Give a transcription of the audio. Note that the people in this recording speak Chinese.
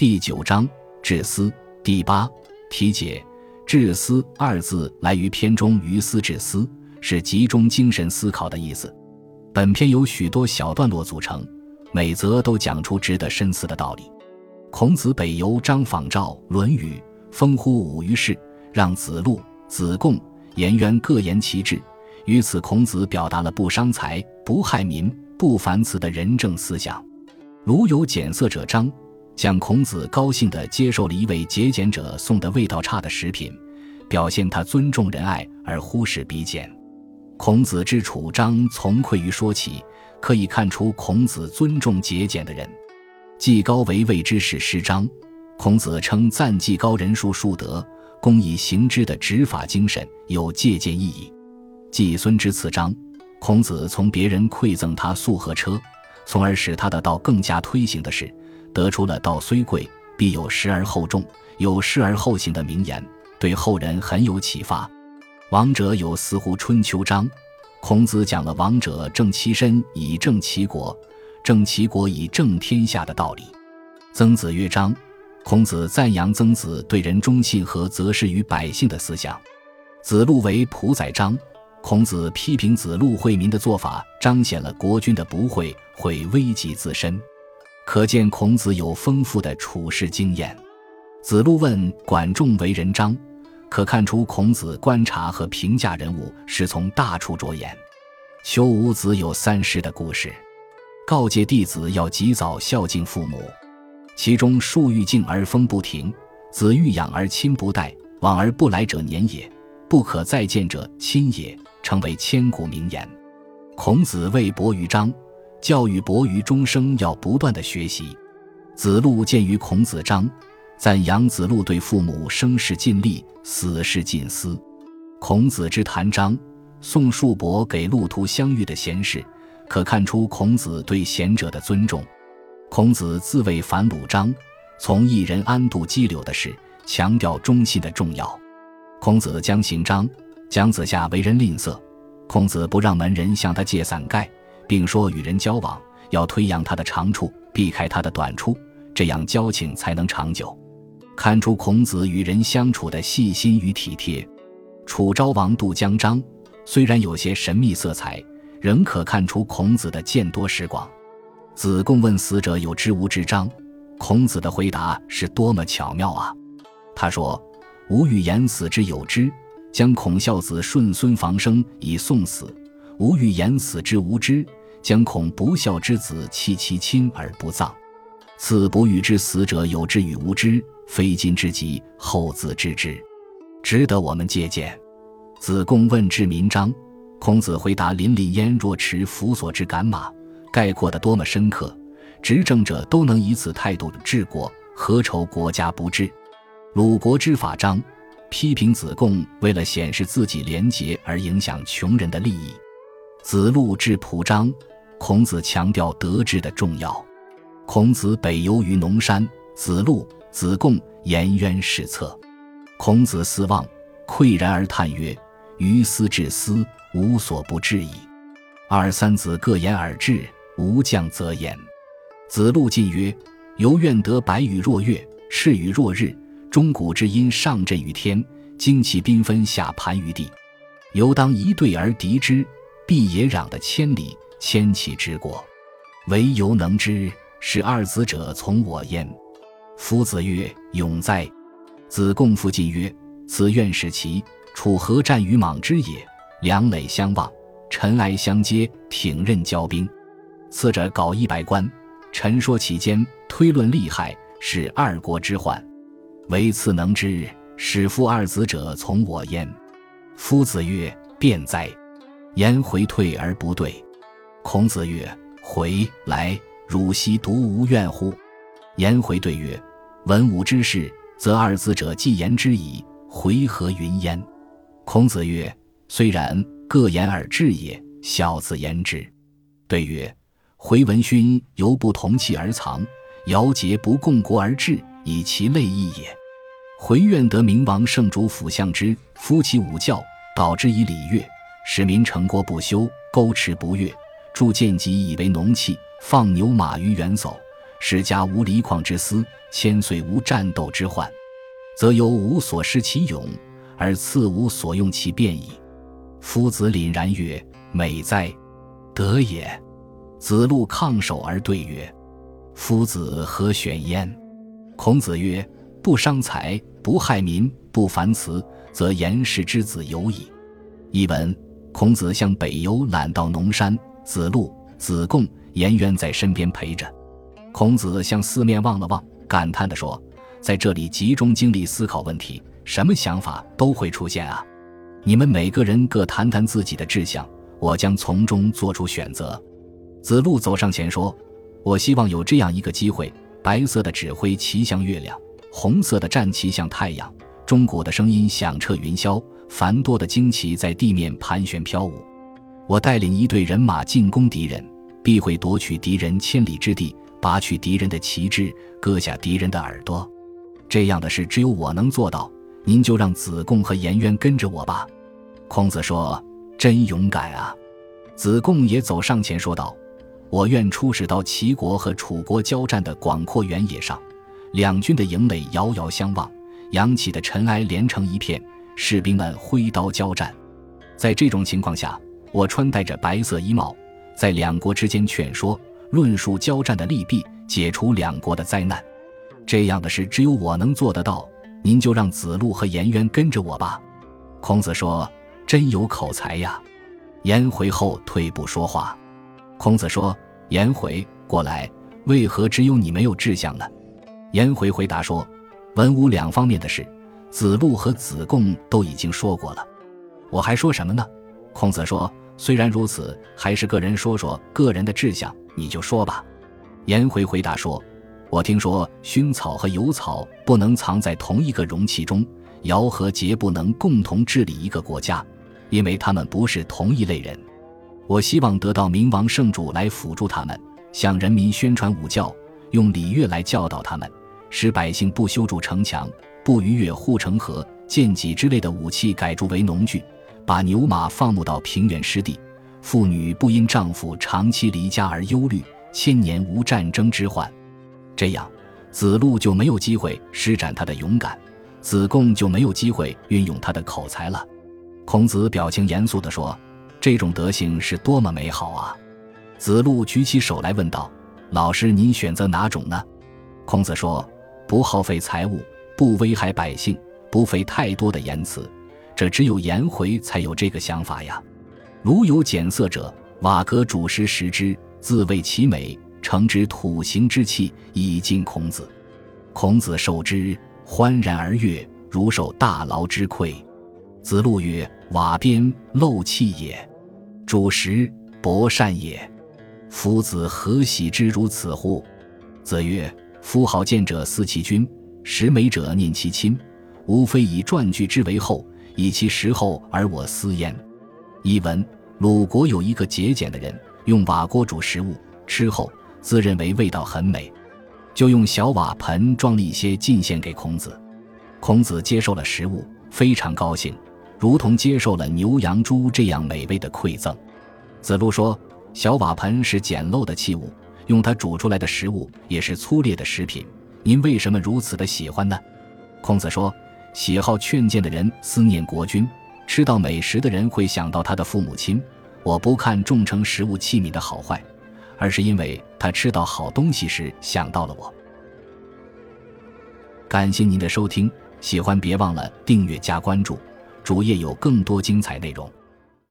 第九章治思第八题解。治思二字来于篇中“于思治思”，是集中精神思考的意思。本篇由许多小段落组成，每则都讲出值得深思的道理。孔子北游，张访赵，《论语》封乎五于氏，让子路、子贡、颜渊各言其志。于此，孔子表达了不伤财、不害民、不凡辞的仁政思想。鲁有俭色者张。向孔子高兴地接受了一位节俭者送的味道差的食品，表现他尊重仁爱而忽视比俭。孔子之处张从愧于说起，可以看出孔子尊重节俭的人。季高为魏之士师张，孔子称赞季高人术数德，公以行之的执法精神有借鉴意义。季孙之次张，孔子从别人馈赠他粟和车，从而使他的道更加推行的是。得出了“道虽贵，必有失而后重，有失而后行”的名言，对后人很有启发。王者有司乎春秋章，孔子讲了王者正其身以正其国，正其国以正天下的道理。曾子曰章，孔子赞扬曾子对人忠信和择事于百姓的思想。子路为仆宰章，孔子批评子路惠民的做法，彰显了国君的不惠，会危及自身。可见孔子有丰富的处世经验。子路问管仲为人章，可看出孔子观察和评价人物是从大处着眼。求五子有三师的故事，告诫弟子要及早孝敬父母。其中树欲静而风不停，子欲养而亲不待，往而不来者年也，不可再见者亲也，成为千古名言。孔子谓伯于章。教育博于终生要不断的学习。子路见于孔子章，赞扬子路对父母生事尽力，死事尽思。孔子之谈章，宋树伯给路途相遇的贤士，可看出孔子对贤者的尊重。孔子自谓反鲁章，从一人安度激流的事，强调忠信的重要。孔子将行章，姜子夏为人吝啬，孔子不让门人向他借伞盖。并说与人交往要推扬他的长处，避开他的短处，这样交情才能长久。看出孔子与人相处的细心与体贴。楚昭王渡江章，虽然有些神秘色彩，仍可看出孔子的见多识广。子贡问死者有知无知章，孔子的回答是多么巧妙啊！他说：“吾欲言死之有知，将孔孝子顺孙防生以送死；吾欲言死之无知。”将恐不孝之子弃其亲而不葬，此不欲之死者有之与无知，非今之急，后自知之，值得我们借鉴。子贡问治民章，孔子回答：邻里焉若持辅所之赶马，概括的多么深刻！执政者都能以此态度治国，何愁国家不治？鲁国之法章，批评子贡为了显示自己廉洁而影响穷人的利益。子路治蒲章。孔子强调德治的重要。孔子北游于农山，子路、子贡、颜渊侍侧。孔子思望，喟然而叹曰：“于斯治斯，无所不治矣。”二三子各言而治，无将则言。子路进曰：“犹愿得白羽若月，赤羽若日。钟鼓之音上震于天，旌旗缤纷下盘于地。犹当一对而敌之，必也攘得千里。”千骑之过，唯犹能之。使二子者从我焉。夫子曰：“勇哉！”子贡复进曰：“此愿使其楚河战于莽之野，两垒相望，尘埃相接，挺刃交兵。次者搞一百关，陈说其间，推论利害，是二国之患。唯次能之，使夫二子者从我焉。”夫子曰：“辩哉！”言回退而不对。孔子曰：“回来，汝昔独无怨乎？”颜回对曰：“文武之事，则二子者既言之矣。回何云焉？”孔子曰：“虽然，各言而治也。小子言之。”对曰：“回文勋犹不同气而藏，尧桀不共国而治，以其类异也。回愿得明王圣主辅相之，夫其五教，导之以礼乐，使民成国不修，沟池不悦。”铸剑戟以为农器，放牛马于远走，使家无离旷之思，千岁无战斗之患，则由无所失其勇，而次无所用其变矣。夫子凛然曰：“美哉，得也！”子路抗首而对曰：“夫子何选焉？”孔子曰：“不伤财，不害民，不烦辞，则颜氏之子有矣。”译文：孔子向北游览到农山，子路、子贡、颜渊在身边陪着。孔子向四面望了望，感叹地说：“在这里集中精力思考问题，什么想法都会出现啊！你们每个人各谈谈自己的志向，我将从中做出选择。”子路走上前说：“我希望有这样一个机会：白色的指挥旗像月亮，红色的战旗像太阳，钟鼓的声音响彻云霄，繁多的旌旗在地面盘旋飘舞。我带领一队人马进攻敌人，必会夺取敌人千里之地。”拔去敌人的旗帜，割下敌人的耳朵，这样的事只有我能做到。您就让子贡和颜渊跟着我吧。孔子说：“真勇敢啊！”子贡也走上前说道：“我愿出使到齐国和楚国交战的广阔原野上，两军的营垒遥遥相望，扬起的尘埃连成一片，士兵们挥刀交战。在这种情况下，我穿戴着白色衣帽，在两国之间劝说。”论述交战的利弊，解除两国的灾难，这样的事只有我能做得到。您就让子路和颜渊跟着我吧。孔子说：“真有口才呀。”颜回后退步说话。孔子说：“颜回，过来，为何只有你没有志向呢？”颜回回答说：“文武两方面的事，子路和子贡都已经说过了，我还说什么呢？”孔子说：“虽然如此，还是个人说说个人的志向。”你就说吧，颜回回答说：“我听说熏草和油草不能藏在同一个容器中，尧和桀不能共同治理一个国家，因为他们不是同一类人。我希望得到明王圣主来辅助他们，向人民宣传武教，用礼乐来教导他们，使百姓不修筑城墙，不逾越护城河、剑戟之类的武器改铸为农具，把牛马放牧到平原湿地。”妇女不因丈夫长期离家而忧虑，千年无战争之患。这样，子路就没有机会施展他的勇敢，子贡就没有机会运用他的口才了。孔子表情严肃地说：“这种德行是多么美好啊！”子路举起手来问道：“老师，您选择哪种呢？”孔子说：“不耗费财物，不危害百姓，不费太多的言辞，这只有颜回才有这个想法呀。”如有减色者，瓦革煮食食之，自谓其美，诚之土行之气，以敬孔子。孔子受之，欢然而悦，如受大劳之馈。子路曰：“瓦边漏气也，煮食薄善也。夫子何喜之如此乎？”子曰：“夫好见者思其君，识美者念其亲，无非以传句之为厚，以其食厚而我思焉。”译文：鲁国有一个节俭的人，用瓦锅煮食物，吃后自认为味道很美，就用小瓦盆装了一些进献给孔子。孔子接受了食物，非常高兴，如同接受了牛羊猪这样美味的馈赠。子路说：“小瓦盆是简陋的器物，用它煮出来的食物也是粗劣的食品，您为什么如此的喜欢呢？”孔子说：“喜好劝谏的人思念国君。”吃到美食的人会想到他的父母亲。我不看重盛食物器皿的好坏，而是因为他吃到好东西时想到了我。感谢您的收听，喜欢别忘了订阅加关注，主页有更多精彩内容。